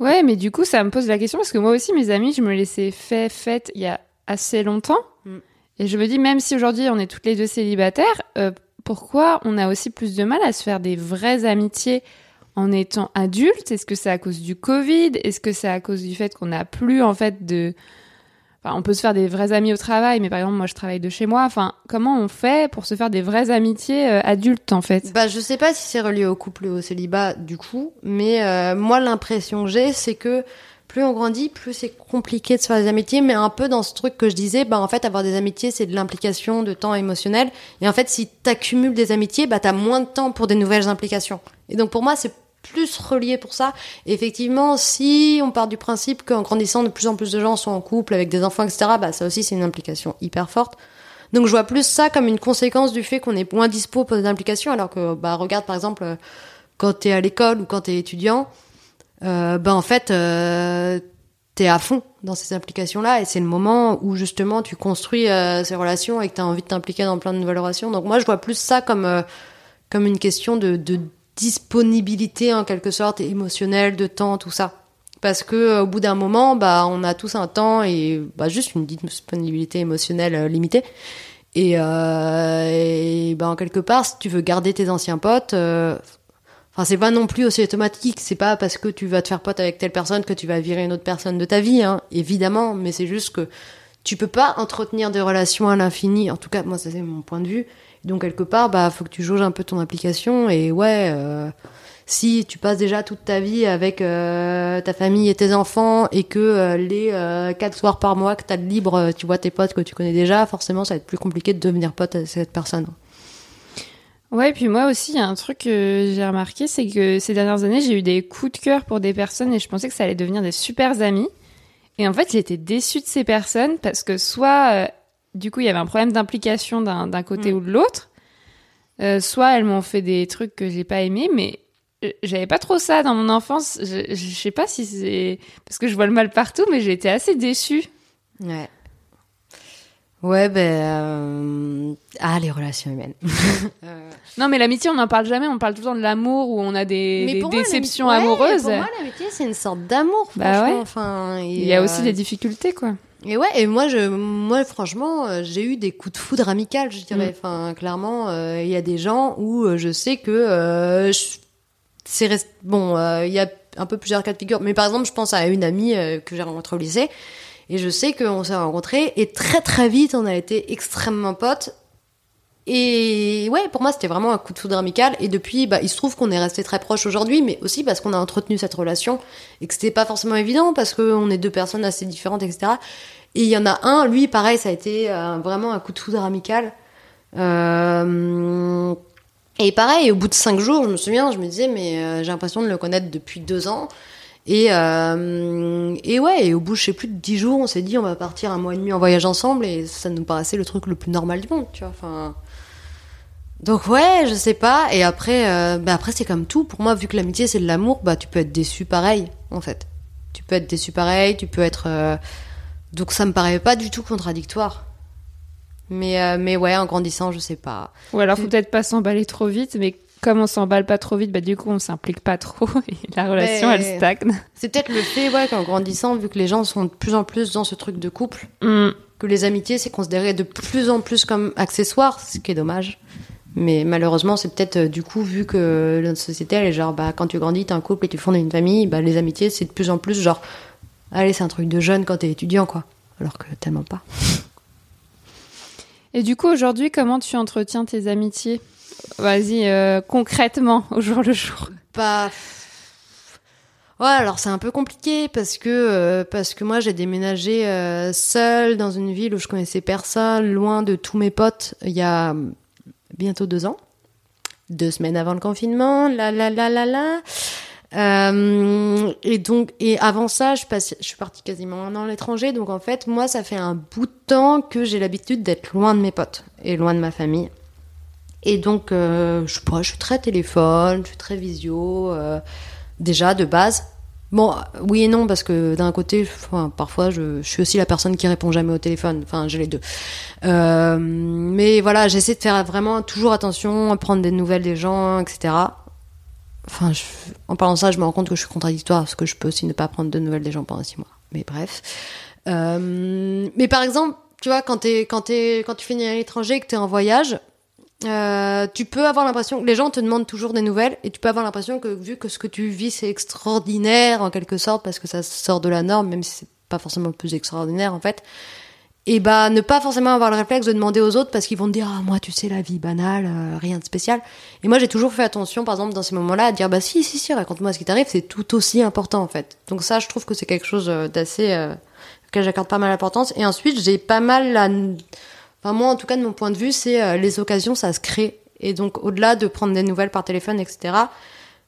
Ouais, mais du coup, ça me pose la question parce que moi aussi, mes amis, je me laissais fait fête il y a assez longtemps. Mm. Et je me dis, même si aujourd'hui on est toutes les deux célibataires, euh, pourquoi on a aussi plus de mal à se faire des vraies amitiés en étant adultes? Est-ce que c'est à cause du Covid? Est-ce que c'est à cause du fait qu'on n'a plus en fait de... On peut se faire des vrais amis au travail, mais par exemple, moi je travaille de chez moi. Enfin, comment on fait pour se faire des vraies amitiés euh, adultes en fait? Bah, je sais pas si c'est relié au couple ou au célibat du coup, mais euh, moi l'impression que j'ai, c'est que plus on grandit, plus c'est compliqué de se faire des amitiés, mais un peu dans ce truc que je disais, bah en fait avoir des amitiés c'est de l'implication, de temps émotionnel, et en fait si t'accumules des amitiés, bah t'as moins de temps pour des nouvelles implications. Et donc pour moi c'est plus relié pour ça. Effectivement, si on part du principe qu'en grandissant, de plus en plus de gens sont en couple avec des enfants, etc., bah ça aussi c'est une implication hyper forte. Donc je vois plus ça comme une conséquence du fait qu'on est moins dispo pour des implications, alors que bah regarde par exemple euh, quand t'es à l'école ou quand t'es étudiant, euh, bah en fait euh, t'es à fond dans ces implications-là et c'est le moment où justement tu construis euh, ces relations et que t'as envie de t'impliquer dans plein de nouvelles relations. Donc moi je vois plus ça comme euh, comme une question de disponibilité en quelque sorte émotionnelle, de temps, tout ça. Parce que euh, au bout d'un moment, bah on a tous un temps et bah juste une disponibilité émotionnelle euh, limitée. Et, euh, et bah, en quelque part, si tu veux garder tes anciens potes, euh, enfin c'est pas non plus aussi automatique. C'est pas parce que tu vas te faire pote avec telle personne que tu vas virer une autre personne de ta vie, hein, évidemment. Mais c'est juste que tu peux pas entretenir des relations à l'infini. En tout cas, moi ça c'est mon point de vue. Donc quelque part, bah faut que tu jauges un peu ton application. Et ouais, euh, si tu passes déjà toute ta vie avec euh, ta famille et tes enfants et que euh, les quatre soirs par mois que t'as de libre, tu vois tes potes que tu connais déjà, forcément ça va être plus compliqué de devenir pote avec cette personne. Ouais, puis moi aussi, il y a un truc que j'ai remarqué, c'est que ces dernières années, j'ai eu des coups de cœur pour des personnes et je pensais que ça allait devenir des super amis. Et en fait, j'étais déçue de ces personnes parce que soit, euh, du coup, il y avait un problème d'implication d'un d'un côté Mm. ou de l'autre, euh, soit elles m'ont fait des trucs que j'ai pas aimés, mais euh, j'avais pas trop ça dans mon enfance. Je, je sais pas si c'est parce que je vois le mal partout, mais j'ai été assez déçue. Ouais. Ouais, ben. euh, Ah, les relations humaines. [LAUGHS] Euh, Non, mais l'amitié, on n'en parle jamais. On parle tout le temps de l'amour où on a des, des pour moi, déceptions ouais, amoureuses. Pour moi, l'amitié, c'est une sorte d'amour, Bah franchement. ouais. Enfin, et, Il y a aussi euh, des difficultés, quoi. Et ouais, et moi, je, moi, franchement, j'ai eu des coups de foudre amical, je dirais. Mm. Enfin, clairement, il y a des gens où je sais que je- c'est rest- bon. Il y a un peu plusieurs cas de figure, mais par exemple, je pense à une amie que j'ai rencontrée au lycée, et je sais qu'on s'est rencontrés, et très très vite, on a été extrêmement potes. Et ouais, pour moi, c'était vraiment un coup de foudre amical. Et depuis, bah, il se trouve qu'on est resté très proches aujourd'hui, mais aussi parce qu'on a entretenu cette relation et que c'était pas forcément évident parce qu'on est deux personnes assez différentes, etc. Et il y en a un, lui, pareil, ça a été euh, vraiment un coup de foudre amical. Euh, et pareil, au bout de cinq jours, je me souviens, je me disais, mais euh, j'ai l'impression de le connaître depuis deux ans. Et, euh, et ouais, et au bout, je sais plus de dix jours, on s'est dit, on va partir un mois et demi en voyage ensemble, et ça nous paraissait le truc le plus normal du monde, tu vois. Enfin, donc ouais, je sais pas. Et après, euh, bah après c'est comme tout. Pour moi, vu que l'amitié c'est de l'amour, bah tu peux être déçu pareil, en fait. Tu peux être déçu pareil, tu peux être. euh, Donc ça me paraît pas du tout contradictoire. Mais euh, mais ouais, en grandissant, je sais pas. Ou alors, faut peut-être pas s'emballer trop vite, mais comme on s'emballe pas trop vite, bah du coup, on s'implique pas trop [LAUGHS] et la relation, Mais- elle stagne. C'est peut-être le fait, ouais, qu'en grandissant, vu que les gens sont de plus en plus dans ce truc de couple, Hmm. que les amitiés c'est considéré de plus en plus comme accessoire, ce qui est dommage. Mais malheureusement, c'est peut-être euh, du coup vu que notre société elle est genre bah quand tu grandis, t'es un couple et tu fondes une famille, bah les amitiés c'est de plus en plus genre allez c'est un truc de jeune quand t'es étudiant quoi. Alors que tellement pas. Et du coup, aujourd'hui, comment tu entretiens tes amitiés? Vas-y, euh, concrètement, au jour le jour. Bah ouais alors c'est un peu compliqué parce que euh, parce que moi j'ai déménagé euh, seule dans une ville où je connaissais personne, loin de tous mes potes. Il y a bientôt deux ans, deux semaines avant le confinement, la la la la la. Euh, et donc, et avant ça, je, je suis partie quasiment un an à l'étranger. Donc, en fait, moi, ça fait un bout de temps que j'ai l'habitude d'être loin de mes potes et loin de ma famille. Et donc, euh, je sais pas, je suis très téléphone, je suis très visio, euh, déjà de base. Bon, oui et non, parce que d'un côté, enfin, parfois, je, suis aussi la personne qui répond jamais au téléphone. Enfin, j'ai les deux. Euh, mais voilà, j'essaie de faire vraiment toujours attention à prendre des nouvelles des gens, etc. Enfin, je- en parlant de ça, je me rends compte que je suis contradictoire parce que je peux aussi ne pas prendre de nouvelles des gens pendant six mois. Mais bref. Euh, mais par exemple, tu vois, quand, t'es, quand, t'es, quand tu finis à l'étranger et que tu es en voyage, euh, tu peux avoir l'impression que les gens te demandent toujours des nouvelles et tu peux avoir l'impression que vu que ce que tu vis c'est extraordinaire en quelque sorte parce que ça sort de la norme, même si c'est pas forcément le plus extraordinaire en fait, et bah ne pas forcément avoir le réflexe de demander aux autres parce qu'ils vont te dire ah moi tu sais la vie banale euh, rien de spécial. Et moi j'ai toujours fait attention par exemple dans ces moments-là à dire bah si si si raconte-moi ce qui t'arrive c'est tout aussi important en fait. Donc ça je trouve que c'est quelque chose euh, d'assez euh, auquel j'accorde pas mal d'importance. Et ensuite j'ai pas mal la enfin moi en tout cas de mon point de vue c'est euh, les occasions ça se crée et donc au-delà de prendre des nouvelles par téléphone etc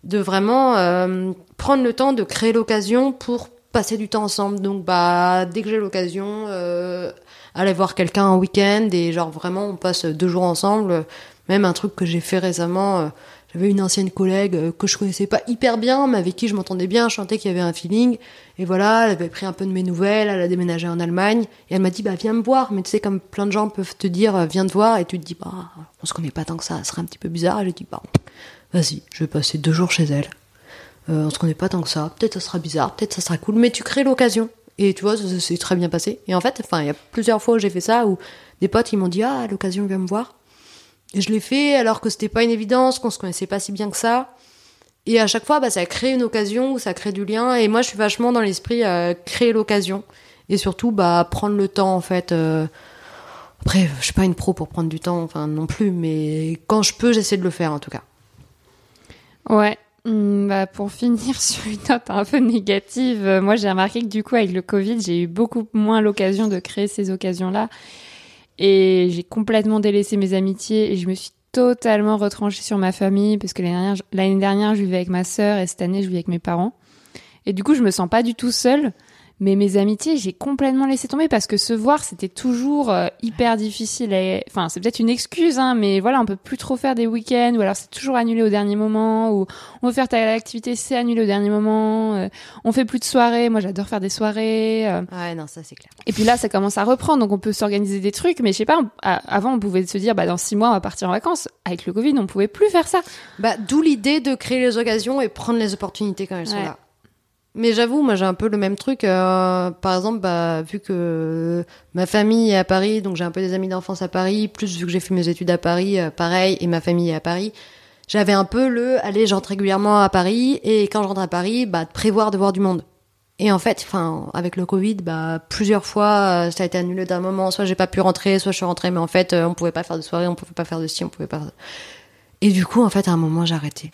de vraiment euh, prendre le temps de créer l'occasion pour passer du temps ensemble. Donc bah dès que j'ai l'occasion, euh, aller voir quelqu'un un week-end et genre vraiment on passe deux jours ensemble. Même un truc que j'ai fait récemment, euh, j'avais une ancienne collègue euh, que je connaissais pas hyper bien, mais avec qui je m'entendais bien, je sentais qu'il y avait un feeling. Et voilà, elle avait pris un peu de mes nouvelles, elle a déménagé en Allemagne et elle m'a dit bah viens me voir. Mais tu sais comme plein de gens peuvent te dire euh, viens te voir et tu te dis bah on se connaît pas tant que ça, ça serait un petit peu bizarre. Et j'ai dit bah vas-y, je vais passer deux jours chez elle. Euh, on se connaît pas tant que ça. Peut-être ça sera bizarre, peut-être ça sera cool, mais tu crées l'occasion. Et tu vois, s'est très bien passé. Et en fait, enfin, il y a plusieurs fois où j'ai fait ça où des potes ils m'ont dit ah l'occasion viens me voir. Je l'ai fait alors que c'était pas une évidence, qu'on se connaissait pas si bien que ça. Et à chaque fois, bah, ça crée une occasion ça crée du lien. Et moi, je suis vachement dans l'esprit euh, créer l'occasion et surtout bah prendre le temps en fait. euh, Après, je suis pas une pro pour prendre du temps, enfin non plus, mais quand je peux, j'essaie de le faire en tout cas. Ouais. Hum, bah, pour finir [LAUGHS] sur une note un peu négative, euh, moi j'ai remarqué que du coup avec le Covid, j'ai eu beaucoup moins l'occasion de créer ces occasions-là et j'ai complètement délaissé mes amitiés et je me suis totalement retranchée sur ma famille parce que l'année dernière, je vivais avec ma sœur et cette année, je vis avec mes parents. Et du coup, je me sens pas du tout seule. Mais mes amitiés, j'ai complètement laissé tomber parce que se voir, c'était toujours euh, hyper difficile. Et... Enfin, c'est peut-être une excuse, hein, mais voilà, on peut plus trop faire des week-ends ou alors c'est toujours annulé au dernier moment ou on veut faire telle activité, c'est annulé au dernier moment. euh, on fait plus de soirées. Moi, j'adore faire des soirées. euh, Ouais, non, ça c'est clair. et puis là, ça commence à reprendre, donc on peut s'organiser des trucs. Mais je sais pas, on- avant, on pouvait se dire, bah dans six mois, on va partir en vacances. Avec le Covid, on pouvait plus faire ça. Bah, d'où l'idée de créer les occasions et prendre les opportunités quand elles sont là. Mais j'avoue, moi j'ai un peu le même truc. euh, par exemple, bah, vu que ma famille est à Paris, donc j'ai un peu des amis d'enfance à Paris, plus vu que j'ai fait mes études à Paris, euh, pareil, et ma famille est à Paris. J'avais un peu le, allez, j'entre régulièrement à Paris, et quand je rentre à Paris, bah, de prévoir de voir du monde. Et en fait, enfin, avec le Covid, bah, plusieurs fois, euh, ça a été annulé d'un moment. Soit j'ai pas pu rentrer, soit je suis rentrée, mais en fait, euh, on pouvait pas faire de soirée, on pouvait pas faire de ci, on pouvait pas. Et du coup, en fait, à un moment, j'ai arrêté.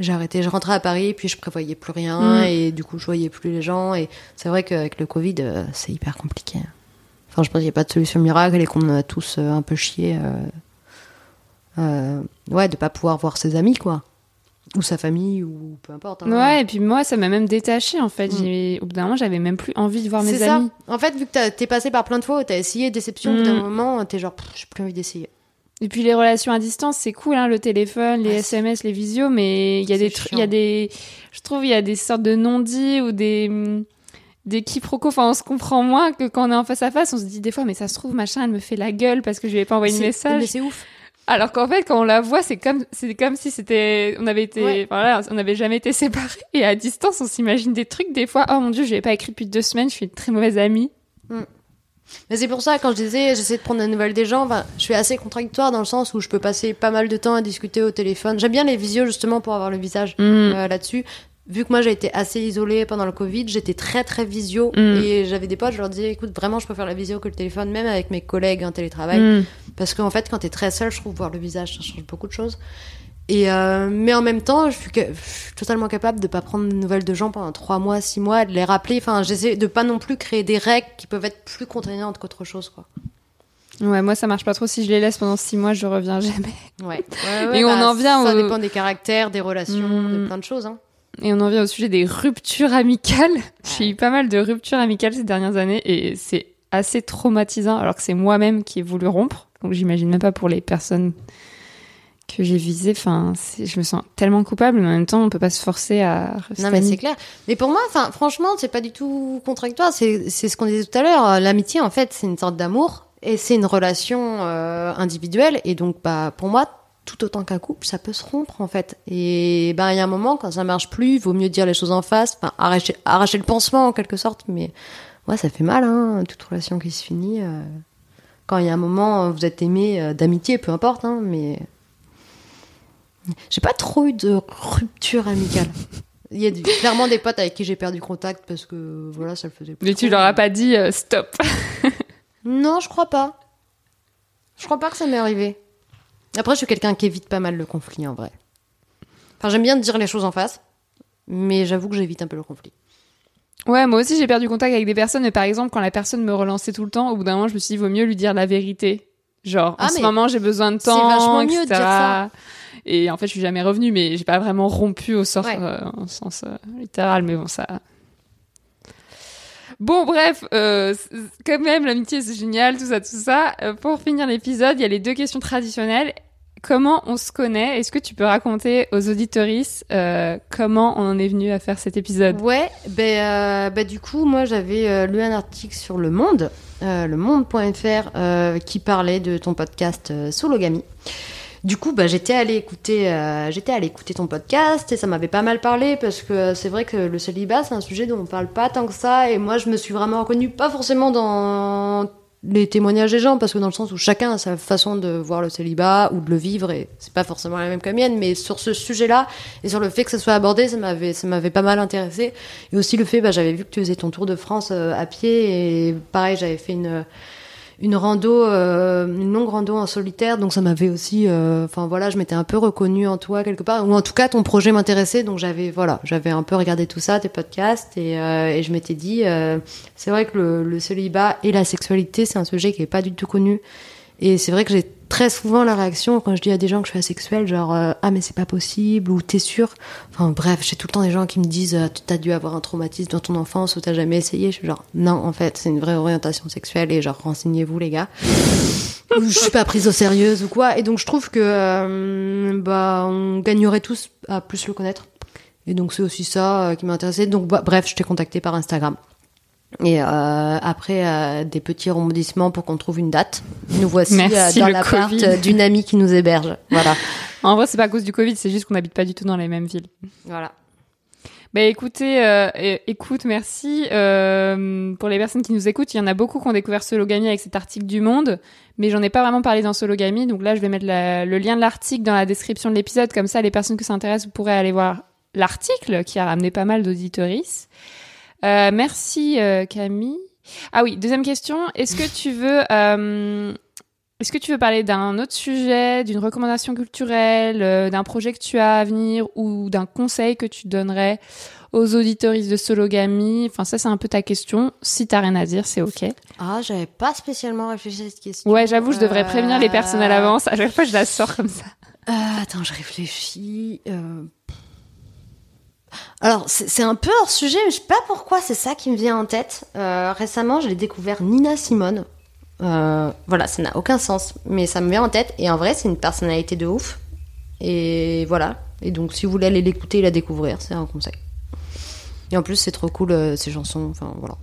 J'ai arrêté. Je rentrais à Paris, puis je prévoyais plus rien, Mm. et du coup, je voyais plus les gens. Et c'est vrai qu'avec le Covid, euh, c'est hyper compliqué. Enfin, je pense qu'il n'y a pas de solution miracle et qu'on a tous euh, un peu chié. euh, euh, ouais, de pas pouvoir voir ses amis, quoi. Ou sa famille, ou peu importe. hein. Ouais, et puis moi, ça m'a même détaché en fait. Mm. Au bout d'un moment, j'avais même plus envie de voir mes C'est ça. amis. En fait, vu que t'as- t'es passé par plein de fois t'as essayé déception, au bout d'un Mm. moment, t'es genre, j'ai plus envie d'essayer. Et puis les relations à distance, c'est cool, hein, le téléphone, les Ouais, SMS, les visios, mais il y a des trucs, il y a des, je trouve, il y a des sortes de non-dits ou des, des quiproquos. Enfin, on se comprend moins que quand on est en face à face. On se dit des fois, mais ça se trouve, machin, elle me fait la gueule parce que je lui ai pas envoyé de message. Mais c'est ouf. Alors qu'en fait, quand on la voit, c'est comme, c'est comme si c'était, on avait été, Ouais. voilà, on n'avait jamais été [LAUGHS] séparés. Et à distance, on s'imagine des trucs. Des fois, oh mon dieu, je lui ai pas écrit depuis deux semaines. Je suis une très mauvaise amie. Mais c'est pour ça, quand je disais j'essaie de prendre des nouvelles des gens, ben, je suis assez contradictoire dans le sens où je peux passer pas mal de temps à discuter au téléphone. J'aime bien les visios justement pour avoir le visage Mm. euh, là-dessus. Vu que moi j'ai été assez isolée pendant le Covid, j'étais très très visio Mm. et j'avais des potes, je leur disais écoute vraiment je préfère la visio que le téléphone, même avec mes collègues en télétravail. Mm. Parce qu'en fait, quand t'es très seul, je trouve voir le visage, ça change beaucoup de choses. Et euh, mais en même temps, je suis, ca- je suis totalement capable de pas prendre de nouvelles de gens pendant trois mois, six mois, de les rappeler. Enfin, j'essaie de pas non plus créer des règles qui peuvent être plus contraignantes qu'autre chose, quoi. Ouais, moi, ça marche pas trop. Si je les laisse pendant six mois, je reviens jamais. Ouais. [LAUGHS] Et on en vient Ça au- dépend des caractères, des relations, de plein de choses. Hein. Et on en vient au sujet des ruptures amicales. [LAUGHS] J'ai eu pas mal de ruptures amicales ces dernières années et c'est assez traumatisant alors que c'est moi-même qui ai voulu rompre. Donc j'imagine même pas pour les personnes que j'ai visées. Enfin, je me sens tellement coupable, mais en même temps, on peut pas se forcer à Non, mais c'est clair. Mais pour moi, enfin, franchement, c'est pas du tout contradictoire. C'est c'est ce qu'on disait tout à l'heure. L'amitié, en fait, c'est une sorte d'amour et c'est une relation euh, individuelle. Et donc, bah, pour moi, tout autant qu'un couple, ça peut se rompre, en fait. Et ben, il y a un moment, quand ça marche plus, il vaut mieux dire les choses en face, enfin, arracher, arracher le pansement, en quelque sorte. Mais ouais, ça fait mal, hein, toute relation qui se finit. euh, quand il y a un moment, vous êtes aimé euh, d'amitié, peu importe, hein, mais. J'ai pas trop eu de rupture amicale. Il y a clairement des potes avec qui j'ai perdu contact parce que voilà, ça le faisait plus. Mais tu trop. leur as pas dit euh, stop. [LAUGHS] Non, je crois pas. Je crois pas que ça m'est arrivé. Après, je suis quelqu'un qui évite pas mal le conflit en vrai. Enfin, j'aime bien dire les choses en face, mais j'avoue que j'évite un peu le conflit. Ouais, moi aussi j'ai perdu contact avec des personnes, mais par exemple quand la personne me relançait tout le temps, au bout d'un moment je me suis dit vaut mieux lui dire la vérité. Genre Ah, en ce moment j'ai besoin de c'est temps, vachement mieux etc. de dire ça. Et en fait je suis jamais revenue, mais j'ai pas vraiment rompu au sort, Ouais. euh, en sens euh, littéral, mais bon ça. Bon bref, euh, quand même l'amitié c'est génial, tout ça, tout ça. Euh, pour finir l'épisode, il y a les deux questions traditionnelles. Comment on se connaît? Est-ce que tu peux raconter aux auditoristes euh, comment on en est venu à faire cet épisode? Ouais, ben, ben, du coup, moi j'avais lu un article sur Le Monde, le monde.fr, qui parlait de ton podcast Sologamy. Du coup, bah, j'étais allée écouter, euh, j'étais allée écouter ton podcast et ça m'avait pas mal parlé parce que c'est vrai que le célibat c'est un sujet dont on parle pas tant que ça et moi je me suis vraiment reconnue pas forcément dans les témoignages des gens parce que dans le sens où chacun a sa façon de voir le célibat ou de le vivre et c'est pas forcément la même que la mienne mais sur ce sujet-là et sur le fait que ça soit abordé ça m'avait ça m'avait pas mal intéressé et aussi le fait bah, j'avais vu que tu faisais ton tour de France euh, à pied et pareil j'avais fait une une rando, euh, une longue rando en solitaire, donc ça m'avait aussi, euh, enfin voilà, je m'étais un peu reconnue en toi quelque part, ou en tout cas ton projet m'intéressait, donc j'avais voilà, j'avais un peu regardé tout ça, tes podcasts, et, euh, et je m'étais dit, euh, c'est vrai que le, le célibat et la sexualité, c'est un sujet qui est pas du tout connu Et c'est vrai que j'ai très souvent la réaction quand je dis à des gens que je suis asexuelle, genre euh, ah mais c'est pas possible ou t'es sûr. Enfin bref, j'ai tout le temps des gens qui me disent euh, t'as dû avoir un traumatisme dans ton enfance ou t'as jamais essayé. Je suis genre non en fait c'est une vraie orientation sexuelle et genre renseignez-vous les gars. [LAUGHS] Je suis pas prise au sérieux ou quoi. Et donc je trouve que euh, bah on gagnerait tous à plus le connaître. Et donc c'est aussi ça euh, qui m'a intéressé. Donc bah, bref, je t'ai contacté par Instagram. Et euh, après euh, des petits rebondissements pour qu'on trouve une date, nous voici euh, Merci, dans l'appart euh, d'une amie qui nous héberge. Voilà. [LAUGHS] En vrai, c'est pas à cause du Covid, c'est juste qu'on n'habite pas du tout dans les mêmes villes. voilà. Bah écoutez, euh, écoute, merci. Euh, pour les personnes qui nous écoutent, il y en a beaucoup qui ont découvert Sologamy avec cet article du Monde, mais j'en ai pas vraiment parlé dans Sologamy, donc là je vais mettre la- le lien de l'article dans la description de l'épisode, comme ça les personnes que ça intéresse, vous pourrez aller voir l'article qui a ramené pas mal d'auditories. Euh, merci euh, Camille. Ah oui, deuxième question, est-ce que tu veux... euh, est-ce que tu veux parler d'un autre sujet, d'une recommandation culturelle, euh, d'un projet que tu as à venir ou d'un conseil que tu donnerais aux auditoristes de Sologamy? Enfin, ça, c'est un peu ta question. Si t'as rien à dire, c'est OK. Ah, j'avais pas spécialement réfléchi à cette question. Ouais, j'avoue, je devrais Euh, prévenir les personnes à l'avance. À chaque fois, je la sors comme ça. Euh, attends, je réfléchis. euh. Alors, c'est un peu hors sujet, mais je sais pas pourquoi c'est ça qui me vient en tête. Euh, récemment, j'ai découvert Nina Simone. Euh, voilà, ça n'a aucun sens, mais ça me vient en tête. Et en vrai, c'est une personnalité de ouf. Et voilà. Et donc, si vous voulez aller l'écouter et la découvrir, c'est un conseil. Et en plus, c'est trop cool, euh, ses chansons. Enfin, voilà.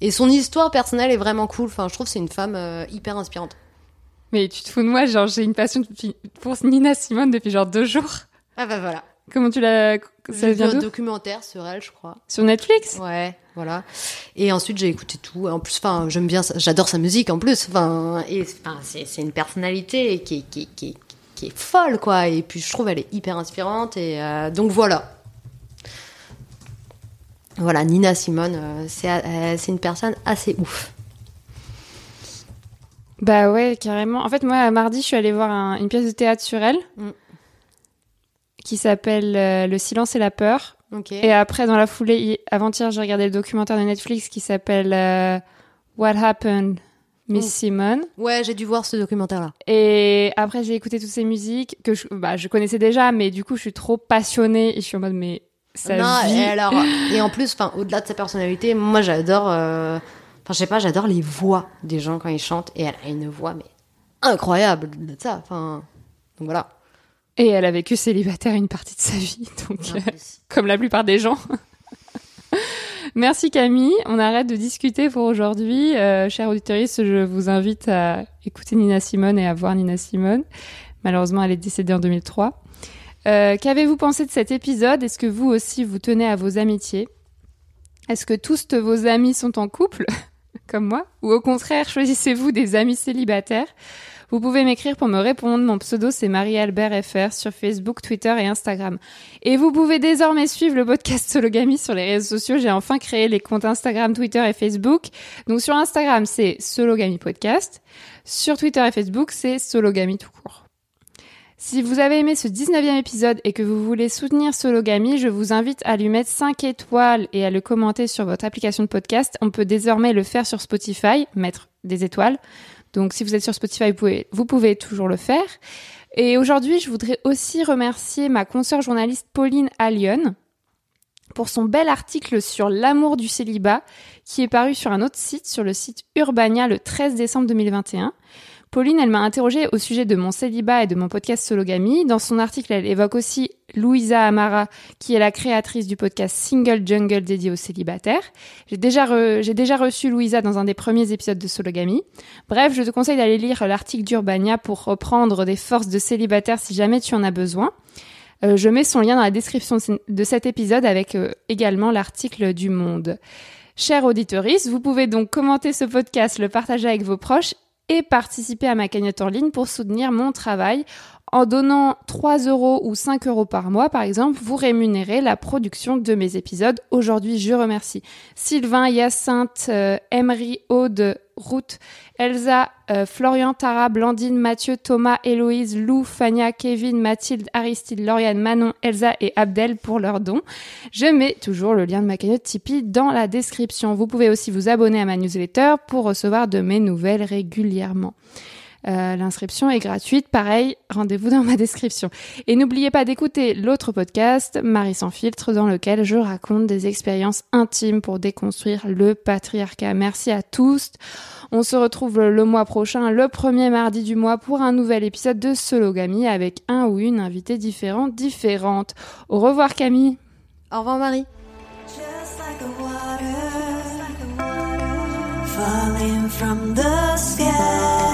Et son histoire personnelle est vraiment cool. Enfin, je trouve que c'est une femme euh, hyper inspirante. Mais tu te fous de moi, genre, j'ai une passion pour Nina Simone depuis genre deux jours. Ah bah voilà. Comment tu l'as... Ça vient un d'où documentaire sur elle, je crois. Sur Netflix? Ouais, voilà. Et ensuite, j'ai écouté tout. En plus, enfin, j'aime bien, j'adore sa musique en plus. Enfin, et c'est une personnalité qui, est- qui, est- qui, est- qui est folle, quoi. Et puis, je trouve elle est hyper inspirante. Et euh, donc voilà. Voilà, Nina Simone, euh, c'est euh, c'est une personne assez ouf. Bah ouais, carrément. En fait, moi, mardi, je suis allée voir un- une pièce de théâtre sur elle Mm. Qui s'appelle euh, Le silence et la peur. Ok. Et après, dans la foulée, hi- avant-hier, j'ai regardé le documentaire de Netflix qui s'appelle euh, What Happened, Miss Mm. Simone. Ouais, j'ai dû voir ce documentaire-là. Et après, j'ai écouté toutes ces musiques que je, bah, je connaissais déjà, mais du coup, je suis trop passionnée et je suis en mode, mais ça non, vit. et alors, [LAUGHS] et en plus, enfin, au-delà de sa personnalité, moi, j'adore. euh, Enfin, je sais pas, j'adore les voix des gens quand ils chantent. Et elle a une voix, mais incroyable de ça. Enfin, donc voilà. Et elle a vécu célibataire une partie de sa vie, [LAUGHS] donc euh, comme la plupart des gens. [LAUGHS] Merci Camille, on arrête de discuter pour aujourd'hui. Euh, chers auditeurs, je vous invite à écouter Nina Simone et à voir Nina Simone. Malheureusement, elle est décédée en 2003. Euh, Qu'avez-vous pensé de cet épisode? Est-ce que vous aussi vous tenez à vos amitiés? Est-ce que tous de vos amis sont en couple, [LAUGHS] comme moi? Ou au contraire, choisissez-vous des amis célibataires? Vous pouvez m'écrire pour me répondre. Mon pseudo, c'est Marie-Albert FR sur Facebook, Twitter et Instagram. Et vous pouvez désormais suivre le podcast Sologamy sur les réseaux sociaux. J'ai enfin créé les comptes Instagram, Twitter et Facebook. Donc sur Instagram, c'est Sologamy Podcast. Sur Twitter et Facebook, c'est Sologamy tout court. Si vous avez aimé ce 19e épisode et que vous voulez soutenir Sologamy, je vous invite à lui mettre 5 étoiles et à le commenter sur votre application de podcast. On peut désormais le faire sur Spotify, mettre des étoiles. Donc si vous êtes sur Spotify, vous pouvez, vous pouvez toujours le faire. Et aujourd'hui, je voudrais aussi remercier ma consoeur journaliste Pauline Allion pour son bel article sur l'amour du célibat qui est paru sur un autre site, sur le site Urbania le 13 décembre 2021. Pauline, elle m'a interrogée au sujet de mon célibat et de mon podcast Sologamy. Dans son article, elle évoque aussi Louisa Amara, qui est la créatrice du podcast Single Jungle dédié aux célibataires. J'ai déjà, reçu Louisa dans un des premiers épisodes de Sologamy. Bref, je te conseille d'aller lire l'article d'Urbania pour reprendre des forces de célibataire si jamais tu en as besoin. Euh, je mets son lien dans la description de cet épisode avec euh, également l'article du Monde. Chers auditeurs, vous pouvez donc commenter ce podcast, le partager avec vos proches et participer à ma cagnotte en ligne pour soutenir mon travail. En donnant 3 euros ou 5 euros par mois, par exemple, vous rémunérez la production de mes épisodes. Aujourd'hui, je remercie Sylvain, Hyacinthe, euh, Emery, Aude, Ruth, Elsa, euh, Florian, Tara, Blandine, Mathieu, Thomas, Héloïse, Lou, Fania, Kevin, Mathilde, Aristide, Lauriane, Manon, Elsa et Abdel pour leurs dons. Je mets toujours le lien de ma cagnotte Tipeee dans la description. Vous pouvez aussi vous abonner à ma newsletter pour recevoir de mes nouvelles régulièrement. Euh, L'inscription est gratuite. Pareil, rendez-vous dans ma description. Et n'oubliez pas d'écouter l'autre podcast, Marie sans filtre, dans lequel je raconte des expériences intimes pour déconstruire le patriarcat. Merci à tous. On se retrouve le mois prochain, le premier mardi du mois, pour un nouvel épisode de Sologamy avec un ou une invitée différente, différente. Au revoir Camille. Au revoir Marie. Just like the water, falling from the sky.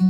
Mm-hmm.